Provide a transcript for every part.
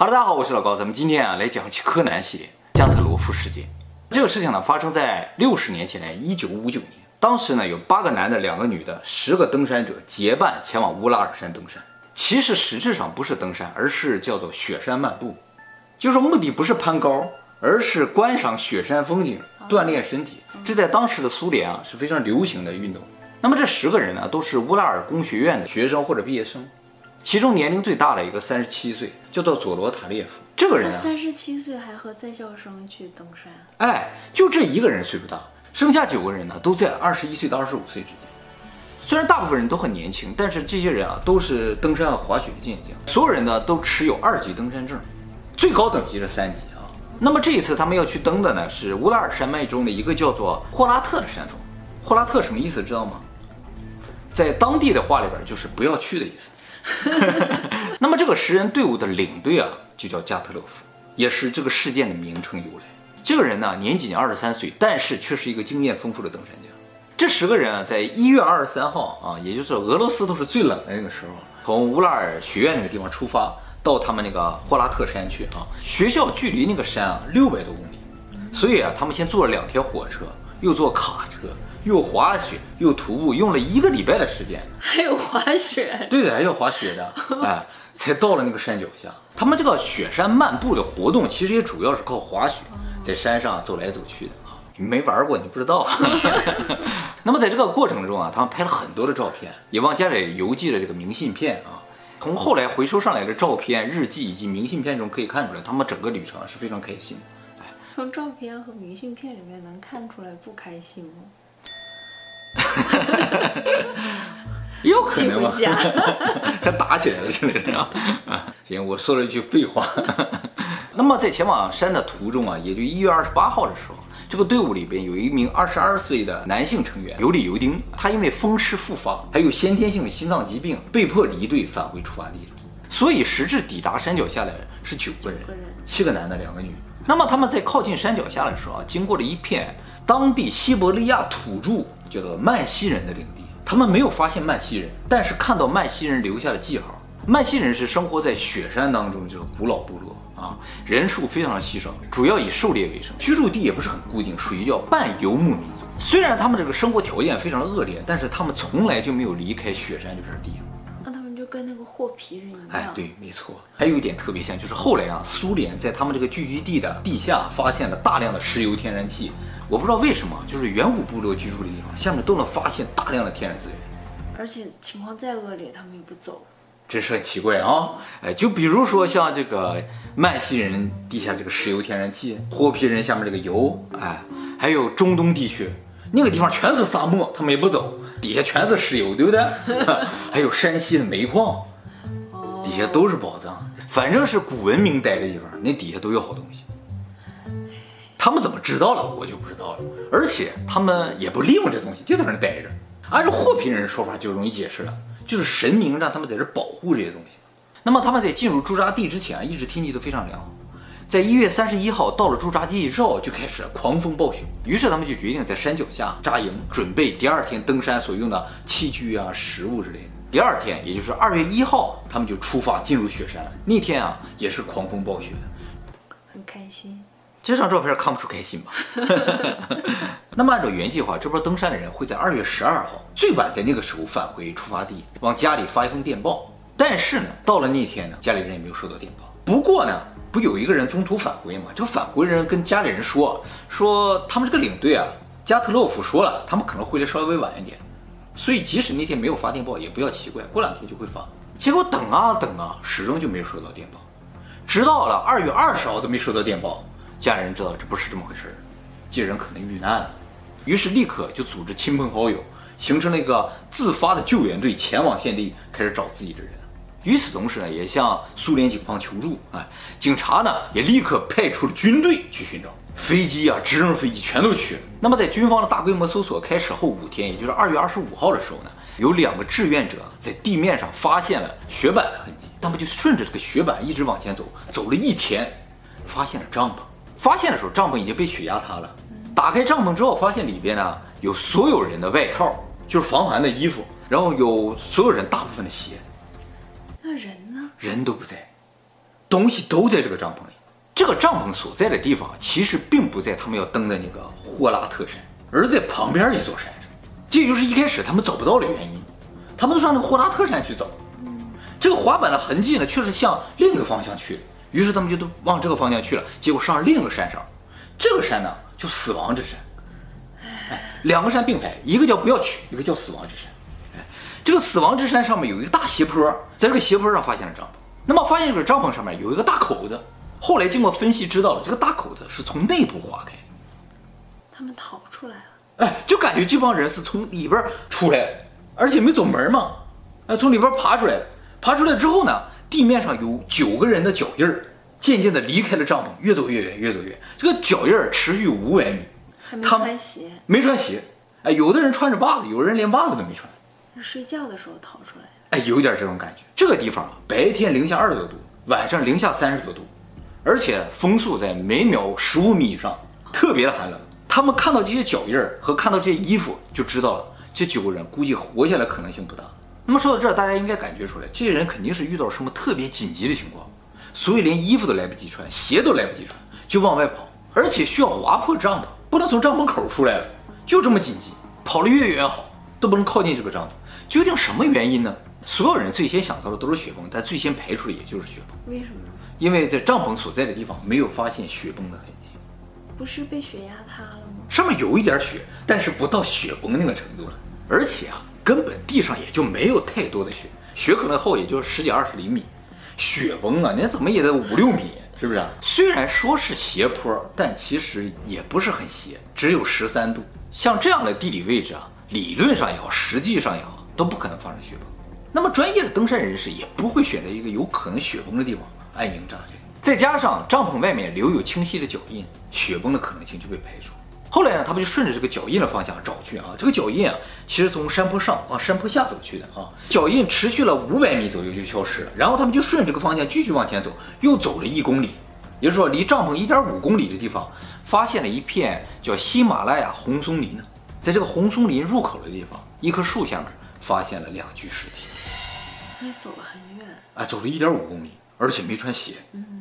哈喽，大家好，我是老高，咱们今天啊来讲一期柯南系列加特罗夫事件。这个事情呢发生在六十年前的一九五九年，当时呢有八个男的，两个女的，十个登山者结伴前往乌拉尔山登山。其实实质上不是登山，而是叫做雪山漫步，就是目的不是攀高，而是观赏雪山风景，锻炼身体。这在当时的苏联啊是非常流行的运动。那么这十个人呢都是乌拉尔工学院的学生或者毕业生。其中年龄最大的一个三十七岁，叫做佐罗塔列夫。这个人啊，三十七岁还和在校生去登山。哎，就这一个人岁数大，剩下九个人呢都在二十一岁到二十五岁之间。虽然大部分人都很年轻，但是这些人啊都是登山和滑雪的健将，所有人呢都持有二级登山证，最高等级是三级啊。那么这一次他们要去登的呢是乌拉尔山脉中的一个叫做霍拉特的山峰。霍拉特什么意思知道吗？在当地的话里边就是不要去的意思。那么这个十人队伍的领队啊，就叫加特勒夫，也是这个事件的名称由来。这个人呢，年仅二十三岁，但是却是一个经验丰富的登山家。这十个人啊，在一月二十三号啊，也就是俄罗斯都是最冷的那个时候，从乌拉尔学院那个地方出发，到他们那个霍拉特山去啊。学校距离那个山啊六百多公里，所以啊，他们先坐了两天火车，又坐卡车。又滑雪又徒步，用了一个礼拜的时间，还有滑雪，对的，还有滑雪的，哎，才到了那个山脚下。他们这个雪山漫步的活动，其实也主要是靠滑雪，在山上走来走去的啊。你没玩过，你不知道。那么在这个过程中啊，他们拍了很多的照片，也往家里邮寄了这个明信片啊。从后来回收上来的照片、日记以及明信片中可以看出来，他们整个旅程是非常开心的。哎，从照片和明信片里面能看出来不开心吗？有可能吗？他打起来了，真的是啊！行，我说了一句废话。那么在前往山的途中啊，也就一月二十八号的时候，这个队伍里边有一名二十二岁的男性成员尤里尤丁，他因为风湿复发，还有先天性的心脏疾病，被迫离队返回出发地了。所以实质抵达山脚下的是九个人，七个男的，两个女。那么他们在靠近山脚下的时候啊，经过了一片当地西伯利亚土著。叫做曼西人的领地，他们没有发现曼西人，但是看到曼西人留下的记号。曼西人是生活在雪山当中这个古老部落啊，人数非常的稀少，主要以狩猎为生，居住地也不是很固定，属于叫半游牧民族。虽然他们这个生活条件非常的恶劣，但是他们从来就没有离开雪山这片地。那他们就跟那个霍皮人一样。哎，对，没错。还有一点特别像，就是后来啊，苏联在他们这个聚居地的地下发现了大量的石油天然气。我不知道为什么，就是远古部落居住的地方，下面都能发现大量的天然资源，而且情况再恶劣，他们也不走，真是很奇怪啊！哎，就比如说像这个曼西人地下这个石油天然气，霍皮人下面这个油，哎，还有中东地区那个地方全是沙漠，他们也不走，底下全是石油，对不对？还有山西的煤矿，底下都是宝藏，反正是古文明待的地方，那底下都有好东西。他们怎么知道了？我就不知道了。而且他们也不利用这东西，就在那待着。按照霍皮人说法，就容易解释了，就是神明让他们在这保护这些东西。那么他们在进入驻扎地之前，一直天气都非常凉。在一月三十一号到了驻扎地之后，就开始狂风暴雪。于是他们就决定在山脚下扎营，准备第二天登山所用的器具啊、食物之类的。第二天，也就是二月一号，他们就出发进入雪山。那天啊，也是狂风暴雪，很开心。这张照片看不出开心吧？那么按照原计划，这波登山的人会在二月十二号最晚在那个时候返回出发地，往家里发一封电报。但是呢，到了那天呢，家里人也没有收到电报。不过呢，不有一个人中途返回吗？这返回人跟家里人说，说他们这个领队啊，加特洛夫说了，他们可能回来稍微晚一点，所以即使那天没有发电报，也不要奇怪，过两天就会发。结果等啊等啊，始终就没有收到电报，直到了二月二十号都没收到电报。家人知道这不是这么回事儿，这人可能遇难了，于是立刻就组织亲朋好友，形成了一个自发的救援队，前往现地开始找自己的人。与此同时呢，也向苏联警方求助。哎，警察呢也立刻派出了军队去寻找，飞机啊、直升飞机全都去了。那么在军方的大规模搜索开始后五天，也就是二月二十五号的时候呢，有两个志愿者在地面上发现了雪板的痕迹，他们就顺着这个雪板一直往前走，走了一天，发现了帐篷。发现的时候，帐篷已经被雪压塌了。打开帐篷之后，发现里边呢有所有人的外套，就是防寒的衣服，然后有所有人大部分的鞋。那人呢？人都不在。东西都在这个帐篷里。这个帐篷所在的地方其实并不在他们要登的那个霍拉特山，而在旁边一座山上。这就是一开始他们找不到的原因。他们都上那个霍拉特山去找，这个滑板的痕迹呢，却是向另一个方向去的。于是他们就都往这个方向去了，结果上了另一个山上。这个山呢，叫死亡之山。哎，两个山并排，一个叫不要去，一个叫死亡之山。哎，这个死亡之山上面有一个大斜坡，在这个斜坡上发现了帐篷。那么发现这个帐篷上面有一个大口子。后来经过分析，知道了这个大口子是从内部划开，他们逃出来了。哎，就感觉这帮人是从里边出来的，而且没走门嘛，哎，从里边爬出来的。爬出来之后呢，地面上有九个人的脚印儿，渐渐地离开了帐篷，越走越远，越走越远。这个脚印儿持续五百米。他没穿鞋？没穿鞋。哎，有的人穿着袜子，有人连袜子都没穿。是睡觉的时候逃出来的。哎，有点这种感觉。这个地方啊，白天零下二十多度，晚上零下三十多度。而且风速在每秒十五米以上，特别的寒冷。他们看到这些脚印儿和看到这些衣服，就知道了这九个人估计活下来可能性不大。那么说到这儿，大家应该感觉出来，这些人肯定是遇到了什么特别紧急的情况，所以连衣服都来不及穿，鞋都来不及穿，就往外跑，而且需要划破帐篷，不能从帐篷口出来了，就这么紧急，跑得越远越好，都不能靠近这个帐篷。究竟什么原因呢？所有人最先想到的都是雪崩，但最先排除的也就是雪崩。为什么？因为在帐篷所在的地方没有发现雪崩的痕迹，不是被雪压塌了吗？上面有一点雪，但是不到雪崩那个程度了。而且啊，根本地上也就没有太多的雪，雪可能厚也就十几二十厘米。雪崩啊，那怎么也得五六米，是不是？虽然说是斜坡，但其实也不是很斜，只有十三度。像这样的地理位置啊，理论上也好，实际上也好，都不可能发生雪崩。那么专业的登山人士也不会选择一个有可能雪崩的地方。安营扎寨，再加上帐篷外面留有清晰的脚印，雪崩的可能性就被排除。后来呢，他们就顺着这个脚印的方向找去啊。这个脚印啊，其实从山坡上往山坡下走去的啊。脚印持续了五百米左右就消失了。然后他们就顺这个方向继续往前走，又走了一公里，也就是说离帐篷一点五公里的地方，发现了一片叫喜马拉雅红松林呢。在这个红松林入口的地方，一棵树下面发现了两具尸体。也走了很远，啊，走了一点五公里。而且没穿鞋，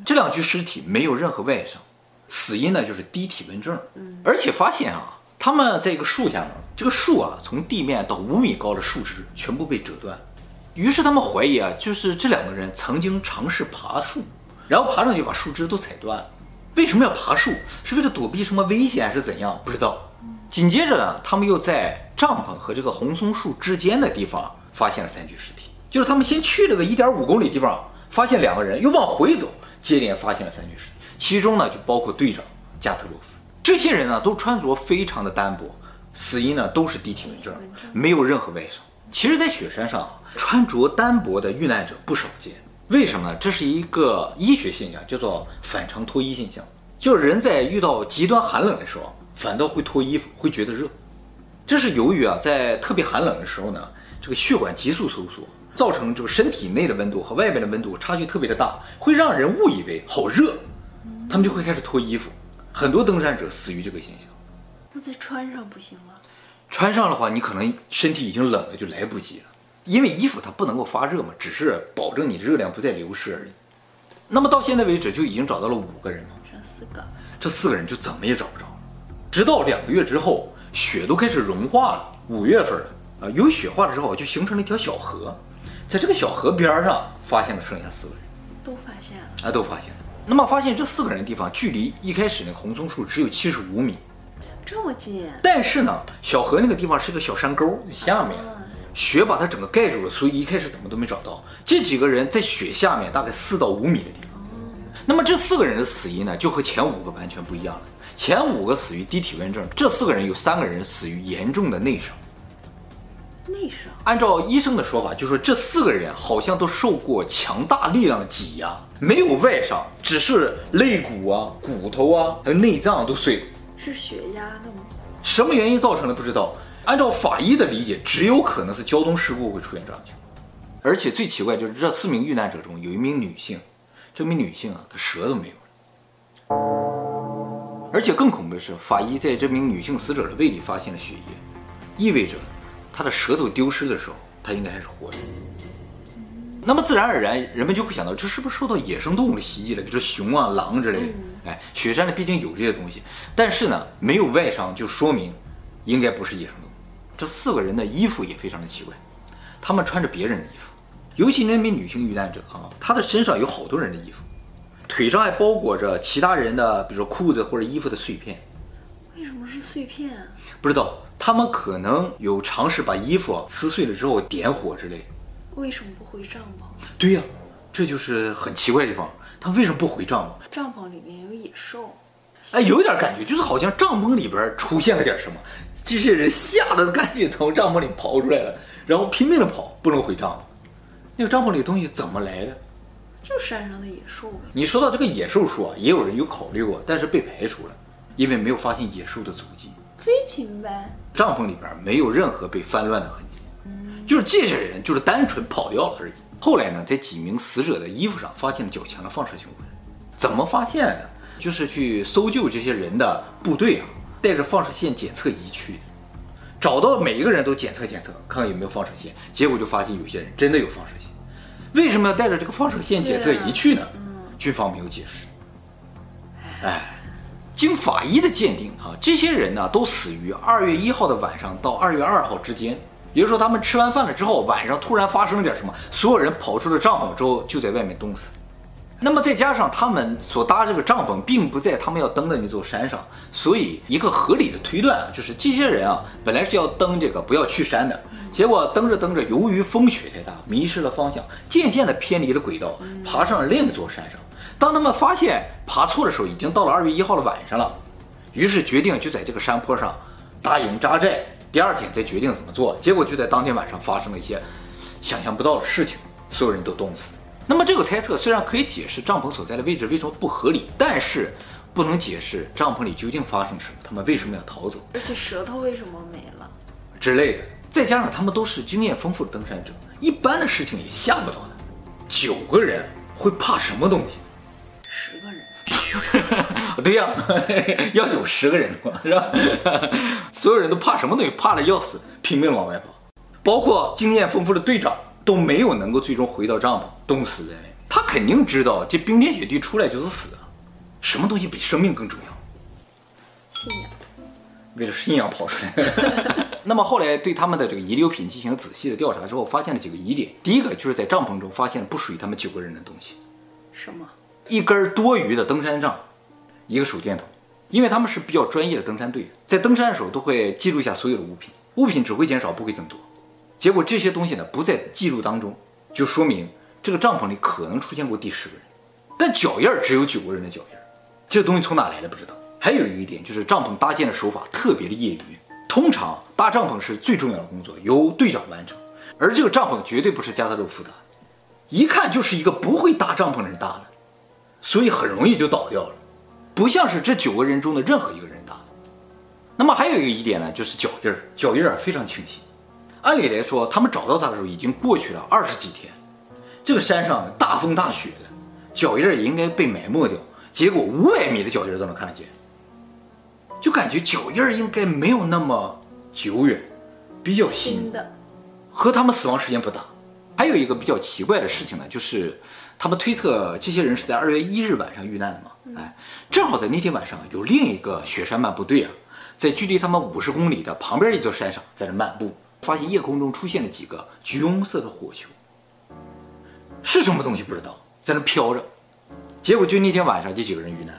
这两具尸体没有任何外伤，死因呢就是低体温症。而且发现啊，他们在一个树下面，这个树啊从地面到五米高的树枝全部被折断，于是他们怀疑啊，就是这两个人曾经尝试爬树，然后爬上去把树枝都踩断。为什么要爬树？是为了躲避什么危险还是怎样？不知道。紧接着呢，他们又在帐篷和这个红松树之间的地方发现了三具尸体，就是他们先去了个一点五公里地方。发现两个人，又往回走，接连发现了三具尸体，其中呢就包括队长加特洛夫。这些人呢都穿着非常的单薄，死因呢都是低体温症，没有任何外伤。其实，在雪山上穿着单薄的遇难者不少见。为什么呢？这是一个医学现象，叫做反常脱衣现象。就是人在遇到极端寒冷的时候，反倒会脱衣服，会觉得热。这是由于啊，在特别寒冷的时候呢，这个血管急速收缩。造成这个身体内的温度和外面的温度差距特别的大，会让人误以为好热，他们就会开始脱衣服。很多登山者死于这个现象。那再穿上不行吗？穿上的话，你可能身体已经冷了，就来不及了。因为衣服它不能够发热嘛，只是保证你的热量不再流失而已。那么到现在为止，就已经找到了五个人嘛，剩四个。这四个人就怎么也找不着了。直到两个月之后，雪都开始融化了。五月份了啊，有雪化了之后，就形成了一条小河。在这个小河边上发现了剩下四个人，都发现了啊，都发现了。那么发现这四个人的地方，距离一开始那个红松树只有七十五米，这么近。但是呢，小河那个地方是个小山沟，下面雪把它整个盖住了，所以一开始怎么都没找到。这几个人在雪下面大概四到五米的地方。那么这四个人的死因呢，就和前五个完全不一样了。前五个死于低体温症，这四个人有三个人死于严重的内伤。内伤。按照医生的说法，就是说这四个人好像都受过强大力量的挤压，没有外伤，只是肋骨啊、骨头啊还有内脏都碎了。是血压的吗？什么原因造成的不知道。按照法医的理解，只有可能是交通事故会出现这样的情况。而且最奇怪就是这四名遇难者中有一名女性，这名女性啊，她舌都没有了。而且更恐怖的是，法医在这名女性死者的胃里发现了血液，意味着。他的舌头丢失的时候，他应该还是活着。那么自然而然，人们就会想到，这是不是受到野生动物的袭击了？比如说熊啊、狼之类的。哎，雪山里，毕竟有这些东西，但是呢，没有外伤，就说明应该不是野生动物。这四个人的衣服也非常的奇怪，他们穿着别人的衣服，尤其那名女性遇难者啊，她的身上有好多人的衣服，腿上还包裹着其他人的，比如说裤子或者衣服的碎片。为什么是碎片啊？不知道，他们可能有尝试把衣服撕碎了之后点火之类。为什么不回帐篷？对呀，这就是很奇怪的地方。他为什么不回帐篷？帐篷里面有野兽。哎，有点感觉，就是好像帐篷里边出现了点什么，这些人吓得赶紧从帐篷里跑出来了，然后拼命的跑，不能回帐篷。那个帐篷里的东西怎么来的？就山上的野兽。你说到这个野兽说啊，也有人有考虑过，但是被排除了，因为没有发现野兽的足迹。飞禽呗。帐篷里边没有任何被翻乱的痕迹。就是这些人就是单纯跑掉了而已。后来呢，在几名死者的衣服上发现了较强的放射性污染。怎么发现的呢？就是去搜救这些人的部队啊，带着放射线检测仪去，找到每一个人都检测检测，看看有没有放射线。结果就发现有些人真的有放射线。为什么要带着这个放射线检测仪去呢？军方没有解释。哎，经法医的鉴定啊，这些人呢都死于二月一号的晚上到二月二号之间。也就是说，他们吃完饭了之后，晚上突然发生了点什么，所有人跑出了帐篷之后，就在外面冻死。那么再加上他们所搭这个帐篷，并不在他们要登的那座山上，所以一个合理的推断啊，就是这些人啊，本来是要登这个不要去山的，结果登着登着，由于风雪太大，迷失了方向，渐渐的偏离了轨道，爬上了另一座山上。当他们发现爬错的时候，已经到了二月一号的晚上了，于是决定就在这个山坡上搭营扎寨。第二天再决定怎么做，结果就在当天晚上发生了一些想象不到的事情，所有人都冻死。那么这个猜测虽然可以解释帐篷所在的位置为什么不合理，但是不能解释帐篷里究竟发生什么，他们为什么要逃走，而且舌头为什么没了之类的。再加上他们都是经验丰富的登山者，一般的事情也吓不到他。九个人会怕什么东西？对呀，要有十个人嘛，是吧？所有人都怕什么东西？怕的要死，拼命往外跑。包括经验丰富的队长都没有能够最终回到帐篷，冻死在外面。他肯定知道这冰天雪地出来就是死啊！什么东西比生命更重要？信仰。为了信仰跑出来。那么后来对他们的这个遗留品进行仔细的调查之后，发现了几个疑点。第一个就是在帐篷中发现了不属于他们九个人的东西。什么？一根多余的登山杖，一个手电筒，因为他们是比较专业的登山队员，在登山的时候都会记录下所有的物品，物品只会减少不会增多。结果这些东西呢不在记录当中，就说明这个帐篷里可能出现过第十个人，但脚印只有九个人的脚印，这东西从哪来的不知道。还有一点就是帐篷搭建的手法特别的业余，通常搭帐篷是最重要的工作，由队长完成，而这个帐篷绝对不是加特洛夫的，一看就是一个不会搭帐篷的人搭的。所以很容易就倒掉了，不像是这九个人中的任何一个人打的。那么还有一个疑点呢，就是脚印儿，脚印儿非常清晰。按理来说，他们找到他的时候已经过去了二十几天，这个山上大风大雪的，脚印儿也应该被埋没掉。结果五百米的脚印儿都能看得见，就感觉脚印儿应该没有那么久远，比较新，新的，和他们死亡时间不搭。还有一个比较奇怪的事情呢，就是。他们推测这些人是在二月一日晚上遇难的嘛？哎，正好在那天晚上有另一个雪山漫步队啊，在距离他们五十公里的旁边一座山上在那漫步，发现夜空中出现了几个橘红色的火球，是什么东西不知道，在那飘着。结果就那天晚上这几个人遇难。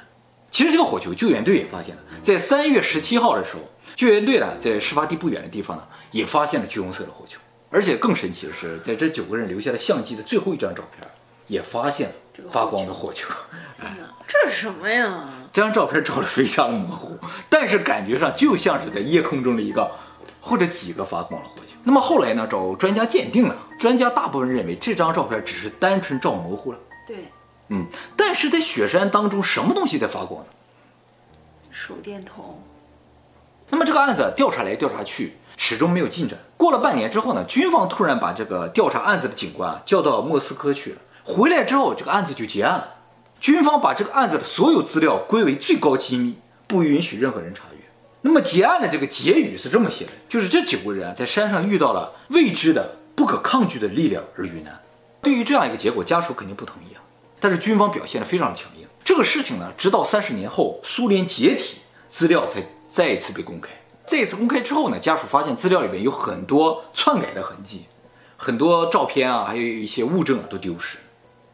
其实这个火球救援队也发现了，在三月十七号的时候，救援队呢在事发地不远的地方呢也发现了橘红色的火球，而且更神奇的是，在这九个人留下的相机的最后一张照片。也发现了发光的火球，哎，这是什么呀？这张照片照得非常模糊，但是感觉上就像是在夜空中的一个或者几个发光的火球。那么后来呢？找专家鉴定了，专家大部分认为这张照片只是单纯照模糊了。对，嗯，但是在雪山当中，什么东西在发光呢？手电筒。那么这个案子调查来调查去，始终没有进展。过了半年之后呢，军方突然把这个调查案子的警官叫到莫斯科去了。回来之后，这个案子就结案了。军方把这个案子的所有资料归为最高机密，不允许任何人查阅。那么结案的这个结语是这么写的：就是这九个人，在山上遇到了未知的、不可抗拒的力量而遇难。对于这样一个结果，家属肯定不同意啊。但是军方表现得非常强硬。这个事情呢，直到三十年后苏联解体，资料才再一次被公开。再一次公开之后呢，家属发现资料里面有很多篡改的痕迹，很多照片啊，还有一些物证啊都丢失。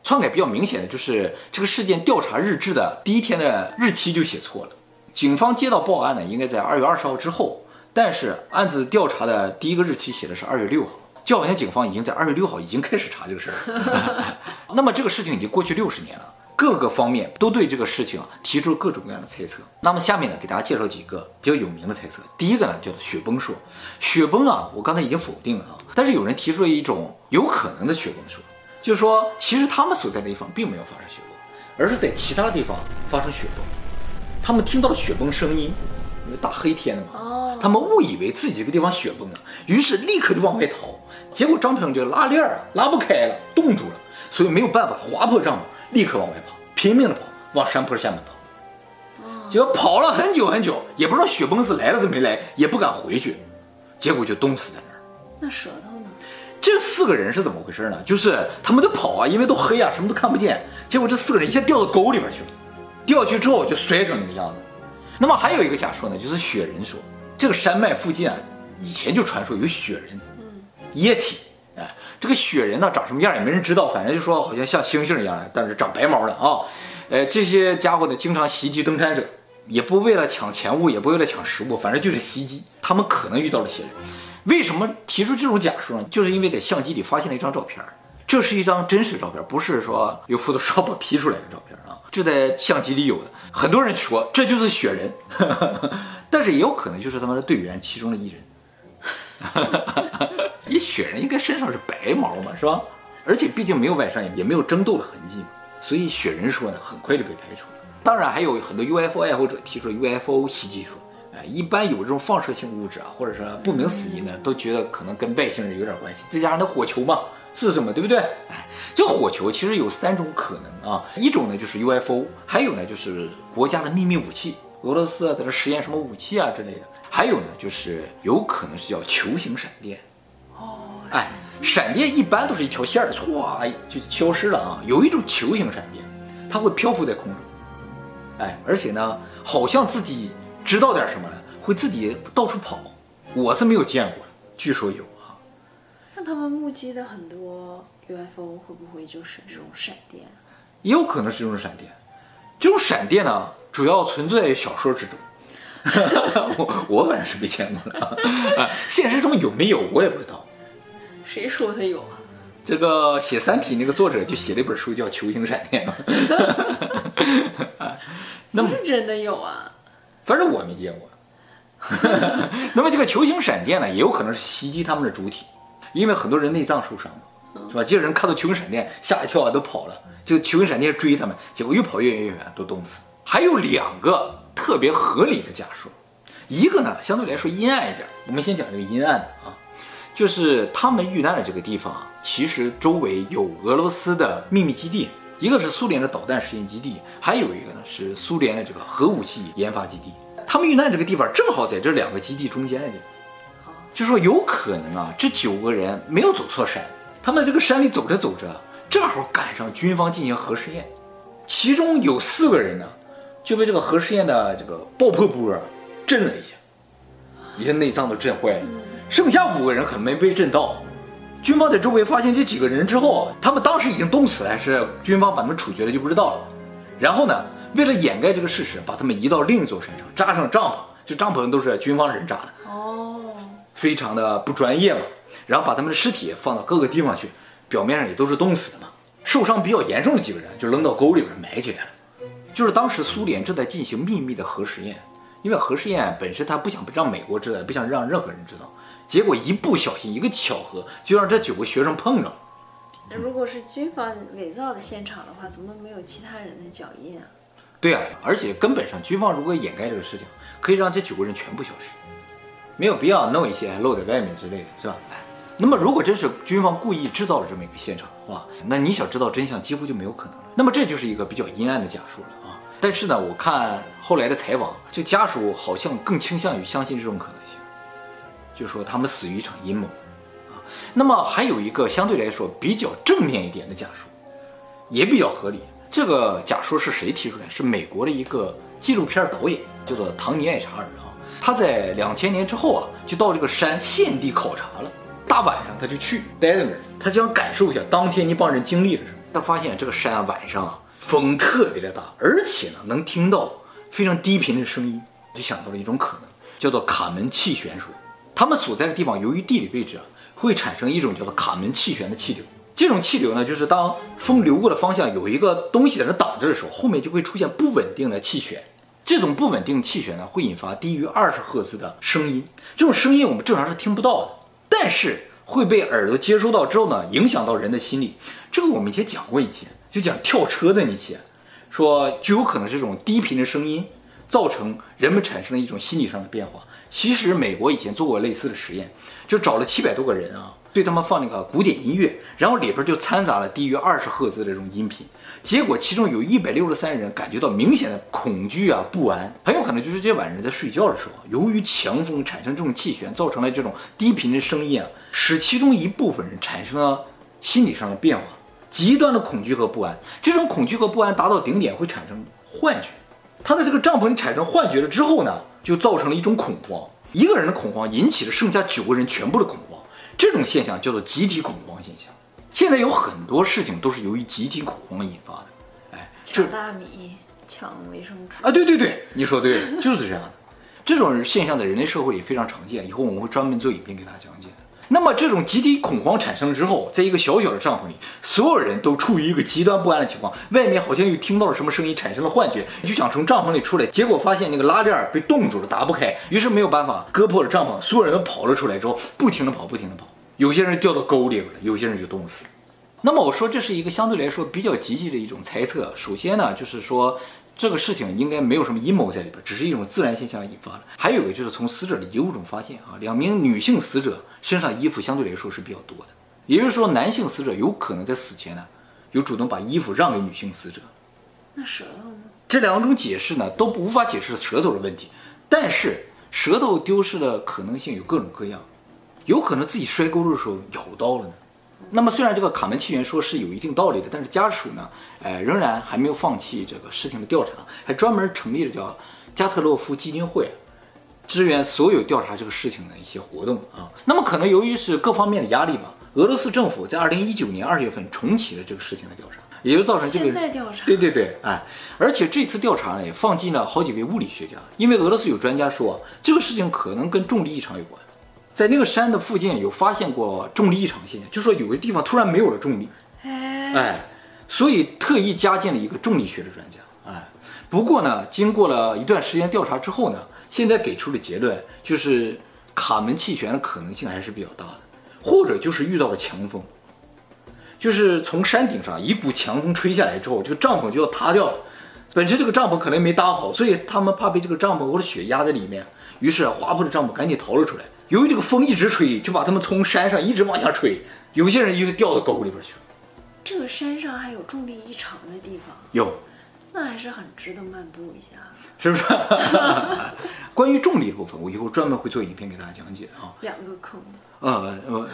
篡改比较明显的就是这个事件调查日志的第一天的日期就写错了。警方接到报案呢，应该在二月二十号之后，但是案子调查的第一个日期写的是二月六号，就好像警方已经在二月六号已经开始查这个事儿。那么这个事情已经过去六十年了。各个方面都对这个事情啊提出了各种各样的猜测。那么下面呢，给大家介绍几个比较有名的猜测。第一个呢叫做雪崩说，雪崩啊，我刚才已经否定了啊，但是有人提出了一种有可能的雪崩说，就是说其实他们所在的地方并没有发生雪崩，而是在其他地方发生雪崩，他们听到了雪崩声音，因为大黑天的嘛，哦，他们误以为自己这个地方雪崩了，于是立刻就往外逃，结果帐篷这个拉链啊拉不开了，冻住了，所以没有办法划破帐篷。立刻往外跑，拼命的跑，往山坡下面跑，结果跑了很久很久，也不知道雪崩是来了是没来，也不敢回去，结果就冻死在那儿。那舌头呢？这四个人是怎么回事呢？就是他们都跑啊，因为都黑啊，什么都看不见，结果这四个人一下掉到沟里边去了，掉下去之后就摔成那个样子。那么还有一个假说呢，就是雪人说，这个山脉附近啊，以前就传说有雪人，嗯，液体。哎这个雪人呢，长什么样也没人知道，反正就说好像像猩猩一样的，但是长白毛的啊。呃，这些家伙呢，经常袭击登山者，也不为了抢钱物，也不为了抢食物，反正就是袭击。他们可能遇到了雪人。为什么提出这种假说呢？就是因为在相机里发现了一张照片，这是一张真实照片，不是说用 Photoshop P 出来的照片啊，就在相机里有的。很多人说这就是雪人，但是也有可能就是他们的队员其中的一人。你雪人应该身上是白毛嘛，是吧？而且毕竟没有外伤，也没有争斗的痕迹嘛，所以雪人说呢，很快就被排除了。当然，还有很多 UFO 爱好者提出 UFO 袭击说，哎，一般有这种放射性物质啊，或者说不明死因呢，都觉得可能跟外星人有点关系。再加上那火球嘛，是什么，对不对？哎，这火球其实有三种可能啊，一种呢就是 UFO，还有呢就是国家的秘密武器，俄罗斯啊在这实验什么武器啊之类的。还有呢，就是有可能是叫球形闪电，哦，哎，闪电一般都是一条线儿，唰就消失了啊。有一种球形闪电，它会漂浮在空中，哎，而且呢，好像自己知道点什么呢，会自己到处跑。我是没有见过，据说有啊。那他们目击的很多 UFO 会不会就是这种闪电？也有可能是这种闪电。这种闪电呢，主要存在于小说之中。我我本来是没见过的啊，现实中有没有我也不知道。谁说的有啊？这个写《三体》那个作者就写了一本书叫《球形闪电》。那么是真的有啊？反正我没见过。那么这个球形闪电呢，也有可能是袭击他们的主体，因为很多人内脏受伤嘛，是吧？这个人看到球形闪电吓一跳啊，都跑了。就球形闪电追他们，结果越跑越远越远，都冻死。还有两个。特别合理的假说，一个呢相对来说阴暗一点，我们先讲这个阴暗的啊，就是他们遇难的这个地方啊，其实周围有俄罗斯的秘密基地，一个是苏联的导弹实验基地，还有一个呢是苏联的这个核武器研发基地。他们遇难这个地方正好在这两个基地中间的地方，就说有可能啊，这九个人没有走错山，他们在这个山里走着走着，正好赶上军方进行核试验，其中有四个人呢。就被这个核试验的这个爆破波震了一下，一些内脏都震坏了，剩下五个人可能没被震到。军方在周围发现这几个人之后，他们当时已经冻死了，还是军方把他们处决了就不知道了。然后呢，为了掩盖这个事实，把他们移到另一座山上，扎上帐篷。这帐篷都是军方人扎的哦，非常的不专业嘛。然后把他们的尸体放到各个地方去，表面上也都是冻死的嘛。受伤比较严重的几个人就扔到沟里边埋起来了。就是当时苏联正在进行秘密的核实验，因为核试验本身他不想让美国知道，不想让任何人知道，结果一不小心一个巧合，就让这九个学生碰着了。那如果是军方伪造的现场的话，怎么没有其他人的脚印啊？对啊，而且根本上军方如果掩盖这个事情，可以让这九个人全部消失，没有必要弄一些露在外面之类的，是吧？那么如果真是军方故意制造了这么一个现场的话，那你想知道真相几乎就没有可能了。那么这就是一个比较阴暗的假说了啊。但是呢，我看后来的采访，这家属好像更倾向于相信这种可能性，就说他们死于一场阴谋，啊，那么还有一个相对来说比较正面一点的假说，也比较合理。这个假说是谁提出来？是美国的一个纪录片导演，叫做唐尼·艾查尔啊。他在两千年之后啊，就到这个山现地考察了。大晚上他就去待在那儿，他想感受一下当天那帮人经历了什么。他发现这个山啊，晚上啊风特别的大，而且呢能听到非常低频的声音，就想到了一种可能，叫做卡门气旋说。他们所在的地方由于地理位置啊，会产生一种叫做卡门气旋的气流。这种气流呢，就是当风流过的方向有一个东西在那挡着的时候，后面就会出现不稳定的气旋。这种不稳定气旋呢，会引发低于二十赫兹的声音。这种声音我们正常是听不到的，但是。会被耳朵接收到之后呢，影响到人的心理。这个我们以前讲过一期，就讲跳车的那期，说就有可能是这种低频的声音造成人们产生了一种心理上的变化。其实美国以前做过类似的实验，就找了七百多个人啊。对他们放那个古典音乐，然后里边就掺杂了低于二十赫兹的这种音频，结果其中有一百六十三人感觉到明显的恐惧啊不安，很有可能就是这晚上在睡觉的时候，由于强风产生这种气旋，造成了这种低频的声音啊，使其中一部分人产生了心理上的变化，极端的恐惧和不安。这种恐惧和不安达到顶点会产生幻觉，他的这个帐篷产生幻觉了之后呢，就造成了一种恐慌，一个人的恐慌引起了剩下九个人全部的恐慌。这种现象叫做集体恐慌现象。现在有很多事情都是由于集体恐慌引发的。哎，抢大米、抢卫生纸啊！对对对，你说对，就是这样的。这种现象在人类社会也非常常见，以后我们会专门做影片给大家讲解。那么这种集体恐慌产生之后，在一个小小的帐篷里，所有人都处于一个极端不安的情况，外面好像又听到了什么声音，产生了幻觉，就想从帐篷里出来，结果发现那个拉链被冻住了，打不开，于是没有办法割破了帐篷，所有人都跑了出来之后，不停地跑，不停地跑，有些人掉到沟里了，有些人就冻死了。那么我说这是一个相对来说比较积极的一种猜测，首先呢，就是说。这个事情应该没有什么阴谋在里边，只是一种自然现象引发的。还有一个就是从死者的遗物中发现啊，两名女性死者身上衣服相对来说是比较多的，也就是说男性死者有可能在死前呢，有主动把衣服让给女性死者。那舌头呢？这两种解释呢都无法解释舌头的问题，但是舌头丢失的可能性有各种各样，有可能自己摔沟的时候咬到了呢。那么虽然这个卡门气旋说是有一定道理的，但是家属呢，呃，仍然还没有放弃这个事情的调查，还专门成立了叫加特洛夫基金会，支援所有调查这个事情的一些活动啊。那么可能由于是各方面的压力吧，俄罗斯政府在二零一九年二月份重启了这个事情的调查，也就造成这个现在调查，对对对，哎，而且这次调查呢也放进了好几位物理学家，因为俄罗斯有专家说这个事情可能跟重力异常有关。在那个山的附近有发现过重力异常现象，就说有个地方突然没有了重力，哎，所以特意加进了一个重力学的专家，哎，不过呢，经过了一段时间调查之后呢，现在给出的结论就是卡门气旋的可能性还是比较大的，或者就是遇到了强风，就是从山顶上一股强风吹下来之后，这个帐篷就要塌掉了，本身这个帐篷可能没搭好，所以他们怕被这个帐篷或者雪压在里面，于是划破了帐篷，赶紧逃了出来。由于这个风一直吹，就把他们从山上一直往下吹，有些人就掉到沟里边去了。这个山上还有重力异常的地方？有，那还是很值得漫步一下，是不是？关于重力的部分，我以后专门会做影片给大家讲解啊。两个坑。呃呃。